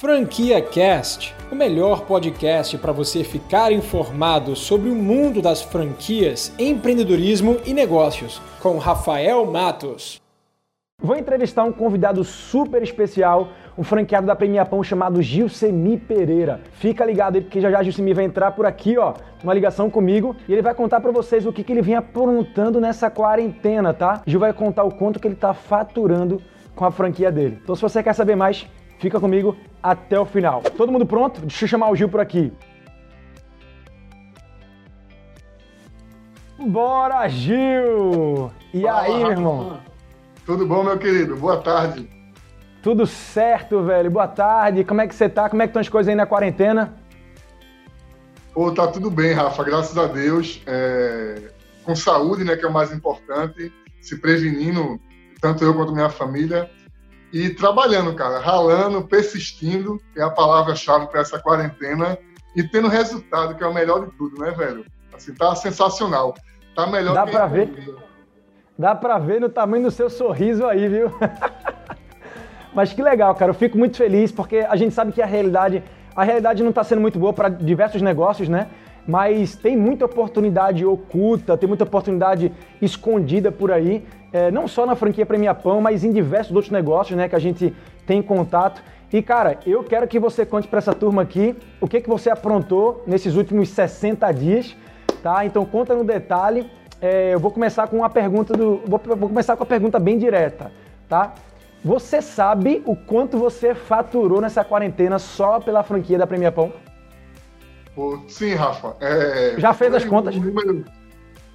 Franquia Cast, o melhor podcast para você ficar informado sobre o mundo das franquias, empreendedorismo e negócios, com Rafael Matos. Vou entrevistar um convidado super especial, um franqueado da Premia Pão chamado Gilcemi Pereira. Fica ligado aí porque já já Gilcemi vai entrar por aqui, ó, uma ligação comigo, e ele vai contar para vocês o que, que ele vem aprontando nessa quarentena, tá? Gil vai contar o quanto que ele tá faturando com a franquia dele. Então se você quer saber mais, Fica comigo até o final. Todo mundo pronto? Deixa eu chamar o Gil por aqui. Bora, Gil! E Fala, aí, meu irmão? Tudo bom, meu querido? Boa tarde. Tudo certo, velho? Boa tarde. Como é que você tá? Como é que estão as coisas aí na quarentena? Pô, tá tudo bem, Rafa, graças a Deus. É, Com saúde, né, que é o mais importante, se prevenindo, tanto eu quanto minha família. E trabalhando, cara, ralando, persistindo, é a palavra-chave para essa quarentena, e tendo resultado, que é o melhor de tudo, né, velho? Assim, tá sensacional. Tá melhor Dá que pra ver? Dá pra ver no tamanho do seu sorriso aí, viu? Mas que legal, cara. Eu fico muito feliz porque a gente sabe que a realidade, a realidade não está sendo muito boa para diversos negócios, né? Mas tem muita oportunidade oculta, tem muita oportunidade escondida por aí, é, não só na franquia Premia Pão, mas em diversos outros negócios, né, que a gente tem contato. E cara, eu quero que você conte para essa turma aqui o que que você aprontou nesses últimos 60 dias, tá? Então conta no detalhe. É, eu vou começar com uma pergunta do, vou, vou começar com uma pergunta bem direta, tá? Você sabe o quanto você faturou nessa quarentena só pela franquia da Premia Pão? Sim, Rafa. é, Já fez as contas? Número,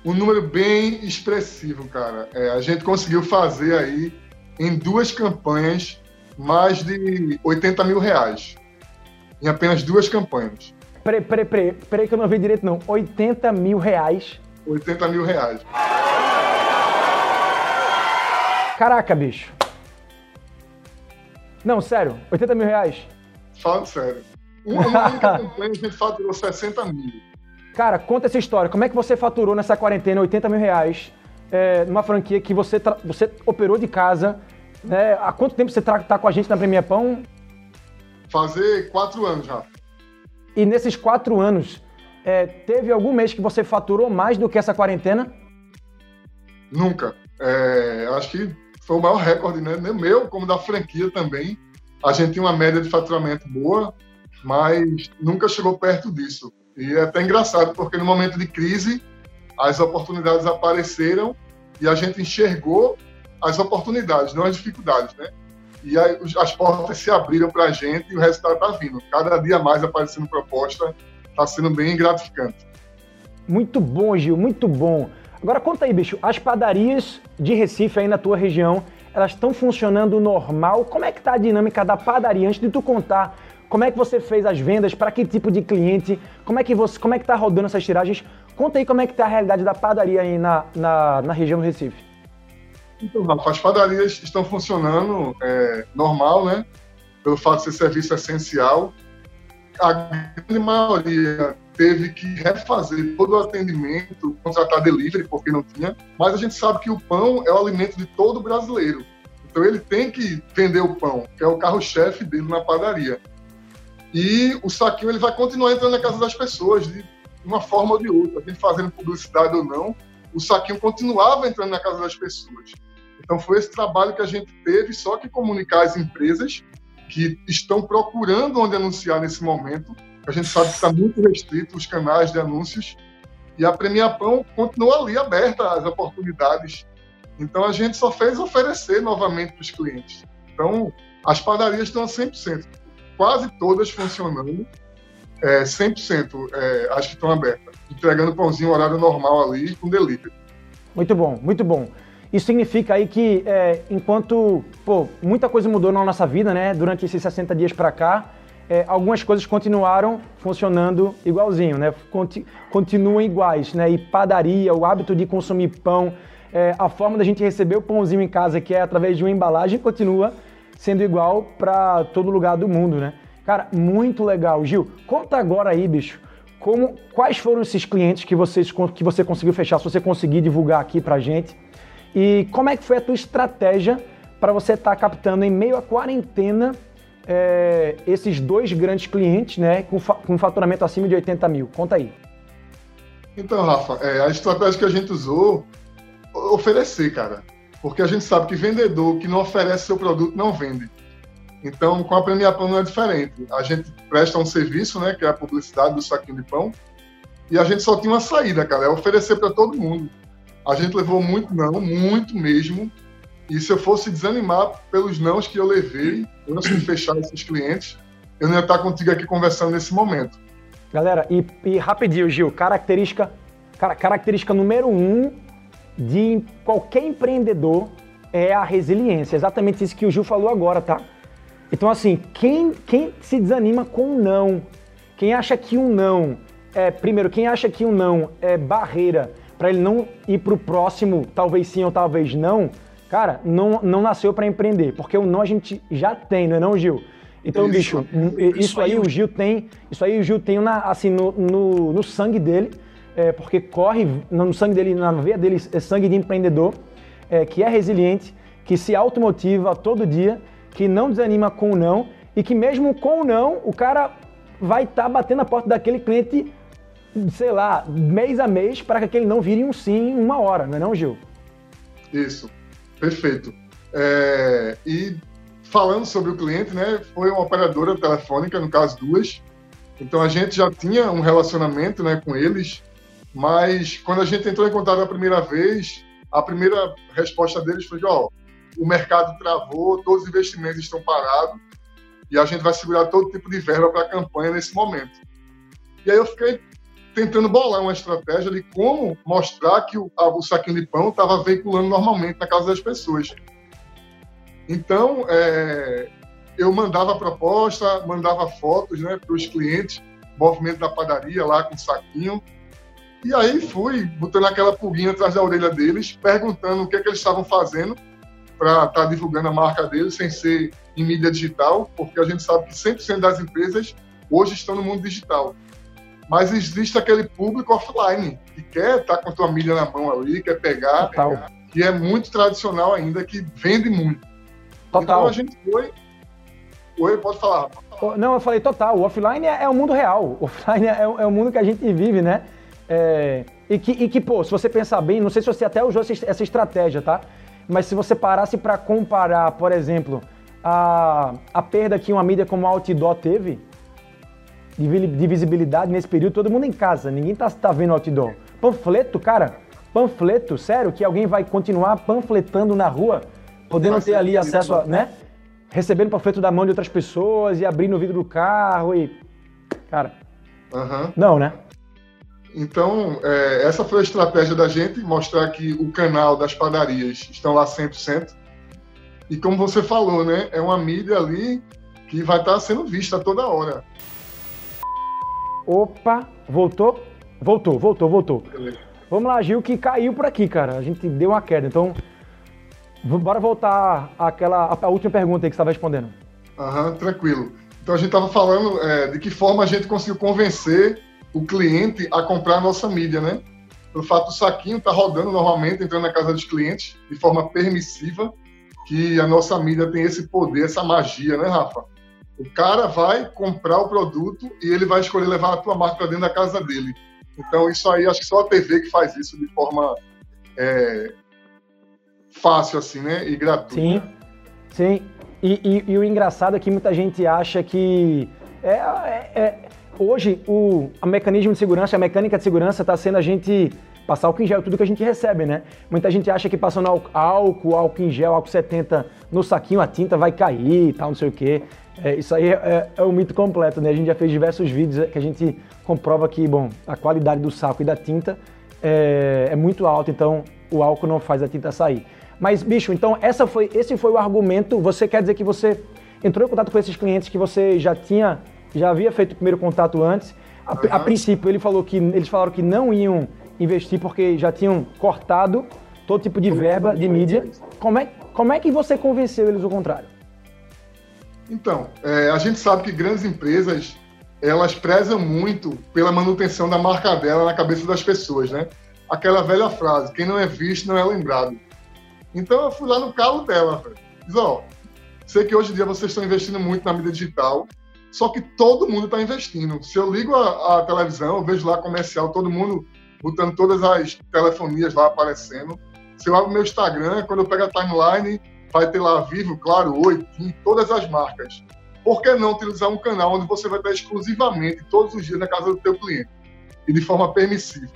um número bem expressivo, cara. É, a gente conseguiu fazer aí, em duas campanhas, mais de 80 mil reais. Em apenas duas campanhas. Peraí, peraí, peraí, peraí que eu não vi direito não. 80 mil reais. 80 mil reais. Caraca, bicho. Não, sério, 80 mil reais? Falo sério. Uma, única campanha a gente faturou 60 mil. Cara, conta essa história. Como é que você faturou nessa quarentena 80 mil reais é, numa franquia que você, você operou de casa? Né? Há quanto tempo você tra- tá com a gente na Premia Pão? Fazer quatro anos, Rafa. E nesses quatro anos, é, teve algum mês que você faturou mais do que essa quarentena? Nunca. É, acho que foi o maior recorde, né? Nem Meu, como da franquia também. A gente tinha uma média de faturamento boa, mas nunca chegou perto disso. E é até engraçado, porque no momento de crise, as oportunidades apareceram e a gente enxergou as oportunidades, não as dificuldades, né? E aí, as portas se abriram para a gente e o resultado está vindo. Cada dia mais aparecendo proposta, está sendo bem gratificante. Muito bom, Gil, muito bom. Agora conta aí, bicho, as padarias de Recife aí na tua região, elas estão funcionando normal? Como é que tá a dinâmica da padaria? Antes de tu contar, como é que você fez as vendas, para que tipo de cliente, como é que você, como é que tá rodando essas tiragens? Conta aí como é que tá a realidade da padaria aí na, na, na região do Recife. Então, as padarias estão funcionando é, normal, né? Pelo fato de ser serviço essencial. A grande maioria teve que refazer todo o atendimento, contratar delivery, porque não tinha. Mas a gente sabe que o pão é o alimento de todo brasileiro. Então ele tem que vender o pão, que é o carro-chefe dele na padaria. E o saquinho ele vai continuar entrando na casa das pessoas, de uma forma ou de outra, gente fazendo publicidade ou não, o saquinho continuava entrando na casa das pessoas. Então foi esse trabalho que a gente teve, só que comunicar às empresas que estão procurando onde anunciar nesse momento. A gente sabe que está muito restrito os canais de anúncios e a Premia Pão continua ali aberta às oportunidades. Então a gente só fez oferecer novamente para os clientes. Então as padarias estão a 100%, quase todas funcionando, é, 100% é, acho que estão abertas, entregando pãozinho horário normal ali com delivery. Muito bom, muito bom. Isso significa aí que é, enquanto pô, muita coisa mudou na nossa vida, né, durante esses 60 dias para cá, é, algumas coisas continuaram funcionando igualzinho, né? Conti- continuam iguais, né? E padaria, o hábito de consumir pão, é, a forma da gente receber o pãozinho em casa, que é através de uma embalagem, continua sendo igual para todo lugar do mundo, né? Cara, muito legal. Gil, conta agora aí, bicho, como, quais foram esses clientes que, vocês, que você conseguiu fechar, se você conseguir divulgar aqui pra gente. E como é que foi a tua estratégia para você estar captando em meio à quarentena é, esses dois grandes clientes, né, com, fa com faturamento acima de 80 mil? Conta aí. Então, Rafa, é, a estratégia que a gente usou, oferecer, cara. Porque a gente sabe que vendedor que não oferece seu produto não vende. Então, com a Premiação não é diferente. A gente presta um serviço, né, que é a publicidade do saquinho de pão, e a gente só tinha uma saída, cara, é oferecer para todo mundo. A gente levou muito não, muito mesmo. E se eu fosse desanimar pelos nãos que eu levei, antes de fechar esses clientes, eu não ia estar contigo aqui conversando nesse momento. Galera, e, e rapidinho, Gil, característica, cara, característica número um de qualquer empreendedor é a resiliência. Exatamente isso que o Gil falou agora, tá? Então, assim, quem, quem se desanima com um não, quem acha que um não é, primeiro, quem acha que um não é barreira para ele não ir para o próximo, talvez sim ou talvez não, cara, não, não nasceu para empreender, porque o não a gente já tem, não é não, Gil? Então, isso, bicho, isso, isso aí o Gil tem, isso aí o Gil tem na, assim, no, no, no sangue dele, é, porque corre no sangue dele, na veia dele, é sangue de empreendedor, é, que é resiliente, que se automotiva todo dia, que não desanima com o não, e que mesmo com o não, o cara vai estar tá batendo a porta daquele cliente, sei lá, mês a mês, para que aquele não vire um sim em uma hora, não é não, Gil? Isso, perfeito. É, e falando sobre o cliente, né, foi uma operadora telefônica, no caso duas. Então a gente já tinha um relacionamento, né, com eles, mas quando a gente entrou em contato a primeira vez, a primeira resposta deles foi: ó, o mercado travou, todos os investimentos estão parados e a gente vai segurar todo tipo de verba para a campanha nesse momento. E aí eu fiquei tentando bolar uma estratégia de como mostrar que o, a, o saquinho de pão estava veiculando normalmente na casa das pessoas. Então, é, eu mandava proposta, mandava fotos né, para os clientes, movimento da padaria lá com saquinho. E aí fui botando aquela pulguinha atrás da orelha deles, perguntando o que, é que eles estavam fazendo para estar tá divulgando a marca deles sem ser em mídia digital, porque a gente sabe que 100% das empresas hoje estão no mundo digital. Mas existe aquele público offline que quer estar tá com a tua mídia na mão ali, quer pegar, pegar, que é muito tradicional ainda, que vende muito. Total. Então a gente foi. Oi, pode falar. Não, eu falei total. O offline é, é o mundo real. O offline é, é, o mundo que a gente vive, né? É, e, que, e que, pô, se você pensar bem, não sei se você até usou essa estratégia, tá? Mas se você parasse para comparar, por exemplo, a, a perda que uma mídia como a Outdoor teve de, de visibilidade nesse período, todo mundo em casa, ninguém tá, tá vendo Outdoor. Panfleto, cara, panfleto, sério, que alguém vai continuar panfletando na rua podendo ter ali acesso a, né? Recebendo panfleto da mão de outras pessoas e abrindo o vidro do carro e. Cara. Uhum. Não, né? Então, é, essa foi a estratégia da gente, mostrar que o canal das padarias estão lá 100%. E como você falou, né? É uma mídia ali que vai estar sendo vista toda hora. Opa, voltou? Voltou, voltou, voltou. Beleza. Vamos lá, Gil, que caiu por aqui, cara. A gente deu uma queda. Então, Bora voltar àquela à última pergunta aí que você estava respondendo. Aham, tranquilo. Então a gente estava falando é, de que forma a gente conseguiu convencer o cliente a comprar a nossa mídia, né? Pelo fato do saquinho tá rodando normalmente, entrando na casa dos clientes de forma permissiva, que a nossa mídia tem esse poder, essa magia, né, Rafa? O cara vai comprar o produto e ele vai escolher levar a tua marca dentro da casa dele. Então, isso aí, acho que só a TV que faz isso de forma é, fácil, assim, né? E gratuito. Sim, sim. E, e, e o engraçado é que muita gente acha que é, é, é, hoje o mecanismo de segurança, a mecânica de segurança está sendo a gente passar álcool em gel, tudo que a gente recebe, né? Muita gente acha que passando álcool, álcool em gel, álcool 70 no saquinho, a tinta vai cair e tal, não sei o quê. É, isso aí é, é, um mito completo, né? A gente já fez diversos vídeos que a gente comprova que, bom, a qualidade do saco e da tinta é, é muito alta, então o álcool não faz a tinta sair. Mas, bicho, então essa foi, esse foi o argumento. Você quer dizer que você entrou em contato com esses clientes que você já tinha, já havia feito o primeiro contato antes. A, uhum. a princípio, ele falou que, eles falaram que não iam investir porque já tinham cortado todo tipo de verba de mídia. Como é, como é que você convenceu eles o contrário? Então, é, a gente sabe que grandes empresas elas prezam muito pela manutenção da marca dela na cabeça das pessoas, né? Aquela velha frase: quem não é visto não é lembrado. Então eu fui lá no carro dela, velho. Diz, ó, Sei que hoje em dia vocês estão investindo muito na mídia digital, só que todo mundo está investindo. Se eu ligo a, a, televisão, eu vejo lá comercial, todo mundo botando todas as telefonias lá aparecendo. Se eu abro meu Instagram, quando eu pego a timeline, vai ter lá Vivo, Claro, Oi, todas as marcas. Por que não utilizar um canal onde você vai estar exclusivamente todos os dias na casa do teu cliente e de forma permissiva?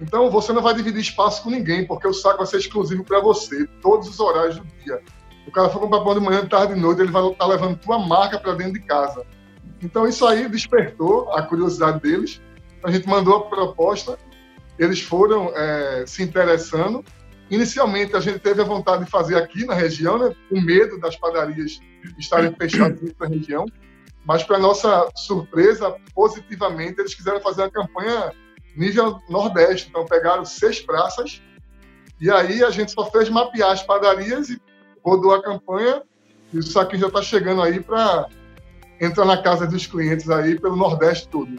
Então você não vai dividir espaço com ninguém, porque o saco vai ser exclusivo para você, todos os horários do dia. O cara for comprar pão de manhã, de tarde, de noite, ele vai estar tá levando tua marca para dentro de casa. Então isso aí despertou a curiosidade deles. A gente mandou a proposta, eles foram é, se interessando. Inicialmente a gente teve a vontade de fazer aqui na região, né, com medo das padarias estarem fechadas na região. Mas para nossa surpresa, positivamente, eles quiseram fazer uma campanha nível Nordeste. Então pegaram seis praças e aí a gente só fez mapear as padarias e rodou a campanha. Isso aqui já está chegando aí para entrar na casa dos clientes aí pelo Nordeste todo.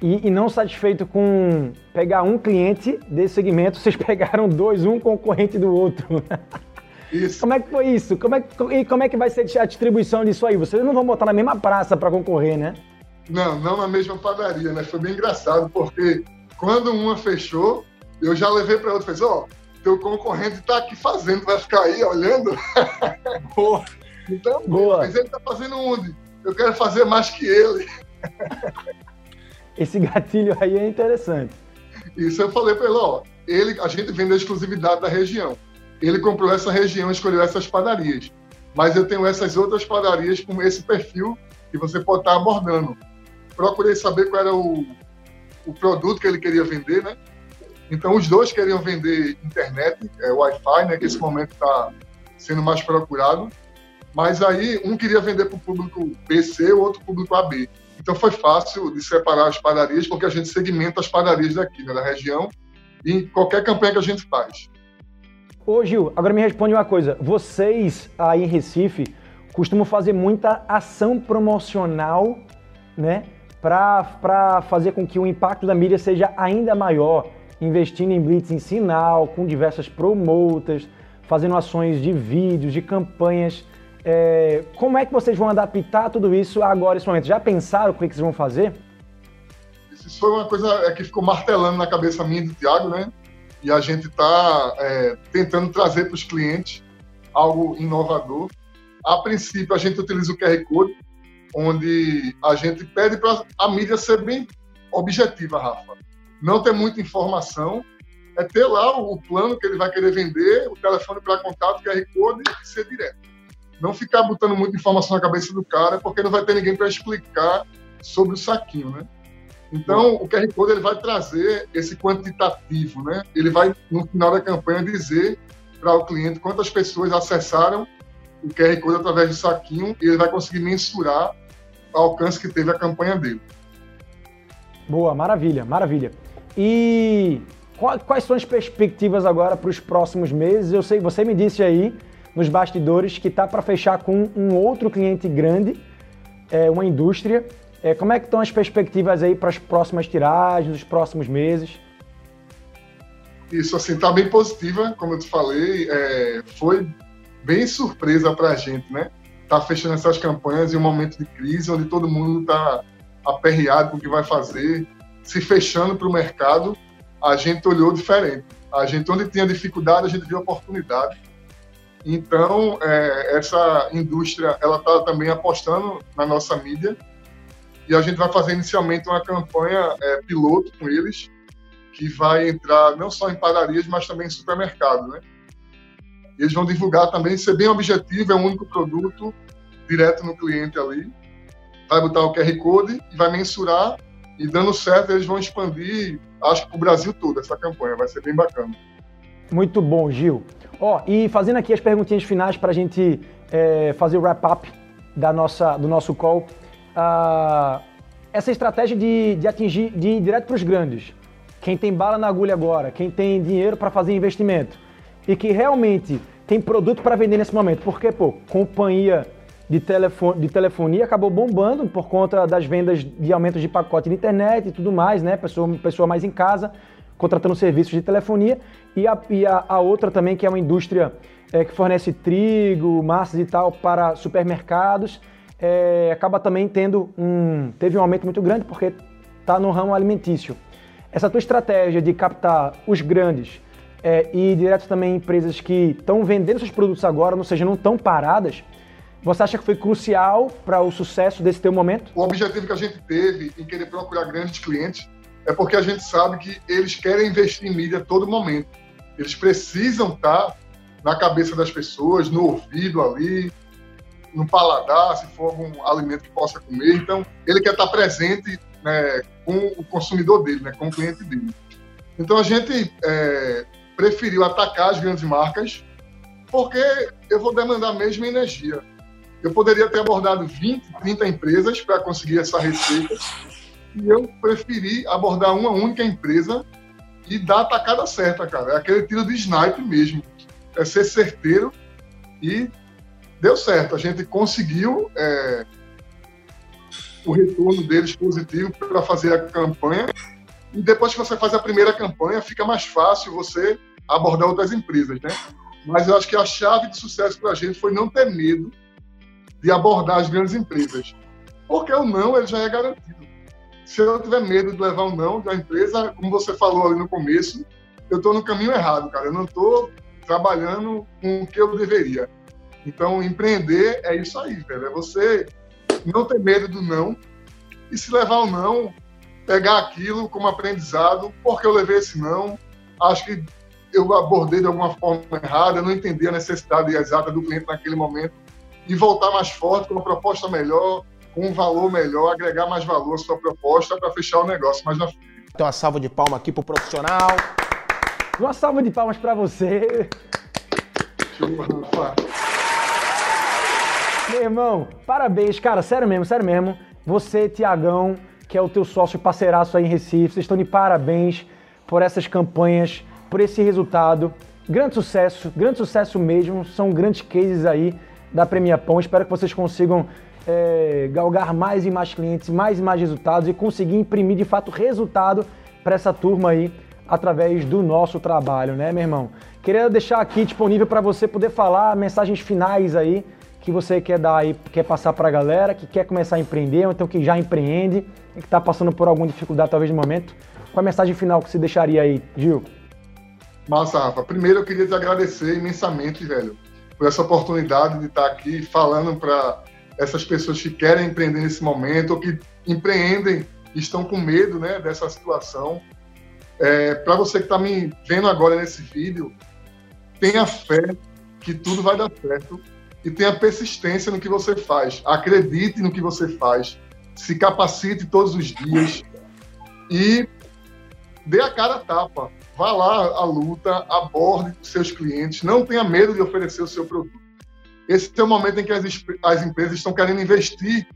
E, e, não satisfeito com pegar um cliente desse segmento, vocês pegaram dois, um concorrente do outro. Isso. Como é que foi isso? Como é, e como é que vai ser a distribuição disso aí? Vocês não vão botar na mesma praça para concorrer, né? Não, não na mesma padaria, né? Foi bem engraçado, porque quando uma fechou, eu já levei para outra e falei, ó, oh, teu concorrente está aqui fazendo, vai ficar aí olhando? Boa. Então, Boa. mas ele está fazendo onde? Eu quero fazer mais que ele. Esse gatilho aí é interessante. Isso eu falei para ele, ó, ele, a gente vende a exclusividade da região. Ele comprou essa região, escolheu essas padarias. Mas eu tenho essas outras padarias com esse perfil que você pode estar abordando. Procurei saber qual era o, o produto que ele queria vender, né? Então, os dois queriam vender internet, é, Wi-Fi, né? Que esse momento está sendo mais procurado. Mas aí, um queria vender para o público BC, o outro público AB. Então foi fácil de separar as padarias, porque a gente segmenta as padarias daqui, né, da região, em qualquer campanha que a gente faz. Ô Gil, agora me responde uma coisa. Vocês aí em Recife costumam fazer muita ação promocional, né? Para fazer com que o impacto da mídia seja ainda maior, investindo em blitz em sinal, com diversas promoters, fazendo ações de vídeos, de campanhas é, como é que vocês vão adaptar tudo isso agora, nesse momento? Já pensaram o que, vocês vão fazer? Isso foi uma coisa é, que ficou martelando na cabeça minha do Thiago, né? E a gente está é, tentando trazer para os clientes algo inovador. A princípio, a gente utiliza o QR Code, onde a gente pede para a mídia ser bem objetiva, Rafa. Não ter muita informação, é ter lá o plano que ele vai querer vender, o telefone para contato, QR Code e ser direto não ficar botando muita informação na cabeça do cara, porque não vai ter ninguém para explicar sobre o saquinho, né? Então, o QR Code ele vai trazer esse quantitativo, né? Ele vai, no final da campanha, dizer para o cliente quantas pessoas acessaram o QR Code através do saquinho e ele vai conseguir mensurar o alcance que teve a campanha dele. Boa, maravilha, maravilha. E quais são as perspectivas agora para os próximos meses? Eu sei, você me disse aí nos bastidores que está para fechar com um outro cliente grande, é, uma indústria. É, como é que estão as perspectivas aí para as próximas tiragens, os próximos meses? Isso, assim, está bem positiva, como eu te falei, é, foi bem surpresa para a gente, né? Tá fechando essas campanhas em um momento de crise, onde todo mundo está aperreado com o que vai fazer, se fechando para o mercado, a gente olhou diferente. A gente, onde tinha dificuldade, a gente viu oportunidade então, é, essa indústria ela está também apostando na nossa mídia e a gente vai fazer inicialmente uma campanha é, piloto com eles que vai entrar não só em padarias, mas também em supermercado, né? eles vão divulgar também, ser bem objetivo, é um único produto direto no cliente ali. Vai botar o QR Code e vai mensurar e dando certo eles vão expandir, acho que para o Brasil todo essa campanha, vai ser bem bacana. Muito bom, Gil. Ó, e fazendo aqui as perguntinhas finais para a gente é, fazer o wrap-up da nossa, do nosso call. Uh, essa estratégia de, de atingir, de ir direto para os grandes, quem tem bala na agulha agora, quem tem dinheiro para fazer investimento e que realmente tem produto para vender nesse momento, porque, pô, companhia de, telefone, de telefonia acabou bombando por conta das vendas de aumentos de pacote de internet e tudo mais, né? Pessoa, pessoa mais em casa contratando serviços de telefonia, e a, e a, a outra também, que é uma indústria é, que fornece trigo, massas e tal para supermercados, é, acaba também tendo um, teve um aumento muito grande porque está no ramo alimentício. Essa tua estratégia de captar os grandes é, e direto também empresas que estão vendendo seus produtos agora, ou seja, não estão paradas, você acha que foi crucial para o sucesso desse teu momento? O objetivo que a gente teve em querer procurar grandes clientes é porque a gente sabe que eles querem investir em mídia a todo momento. Eles precisam estar tá na cabeça das pessoas, no ouvido ali, no paladar, se for algum alimento que possa comer. Então, ele quer estar tá presente né, com o consumidor dele, né, com o cliente dele. Então, a gente é, preferiu atacar as grandes marcas porque eu vou demandar a mesma energia. Eu poderia ter abordado 20, 30 empresas para conseguir essa receita eu preferi abordar uma única empresa e dar a tacada certa, cara. É aquele tiro de snipe mesmo. É ser certeiro e deu certo. A gente conseguiu é, o retorno deles positivo para fazer a campanha e depois que você faz a primeira campanha, fica mais fácil você abordar outras empresas, né? Mas eu acho que a chave de sucesso para a gente foi não ter medo de abordar as grandes empresas. Porque o não ele já é garantido. Se eu tiver medo de levar um não da empresa, como você falou ali no começo, eu estou no caminho errado, cara. Eu não estou trabalhando com o que eu deveria. Então, empreender é isso aí, velho. É você não ter medo do não e se levar o não, pegar aquilo como aprendizado, porque eu levei esse não, acho que eu abordei de alguma forma errada, não entendi a necessidade exata do cliente naquele momento e voltar mais forte com uma proposta melhor, um valor melhor, agregar mais valor à sua proposta para fechar o negócio mais na frente. Então, uma salva de palmas aqui pro profissional. Uma salva de palmas para você. Meu irmão, parabéns, cara, sério mesmo, sério mesmo. Você, Tiagão, que é o teu sócio parceiraço aí em Recife, vocês estão de parabéns por essas campanhas, por esse resultado. Grande sucesso, grande sucesso mesmo. São grandes cases aí da Premia Pão. Espero que vocês consigam é, galgar mais e mais clientes, mais e mais resultados e conseguir imprimir de fato resultado para essa turma aí através do nosso trabalho, né, meu irmão? Queria deixar aqui disponível para você poder falar mensagens finais aí que você quer dar aí, quer passar para a galera que quer começar a empreender, ou então que já empreende e que está passando por alguma dificuldade talvez no momento. Qual a mensagem final que você deixaria aí, Gil? Massa, Rafa. Primeiro eu queria te agradecer imensamente, velho, por essa oportunidade de estar aqui falando para essas pessoas que querem empreender nesse momento ou que empreendem estão com medo né, dessa situação. É, para você que está me vendo agora nesse vídeo, tenha fé que tudo vai dar certo e tenha persistência no que você faz. Acredite no que você faz, se capacite todos os dias e dê a cara a tapa. Vá lá à luta, aborde seus clientes, não tenha medo de oferecer o seu produto. Esse é o momento em que as, as empresas estão querendo investir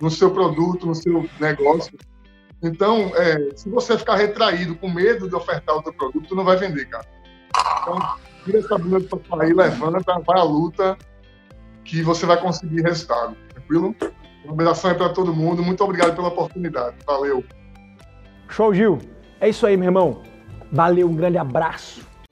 no seu produto, no seu negócio. Então, é, se você ficar retraído, com medo de ofertar o seu produto, não vai vender, cara. Então, tira essa bunda do sofá aí, levanta, vai à luta que você vai conseguir resultado. Tranquilo? Uma abração é para todo mundo. Muito obrigado pela oportunidade. Valeu. Show, Gil. É isso aí, meu irmão. Valeu, um grande abraço.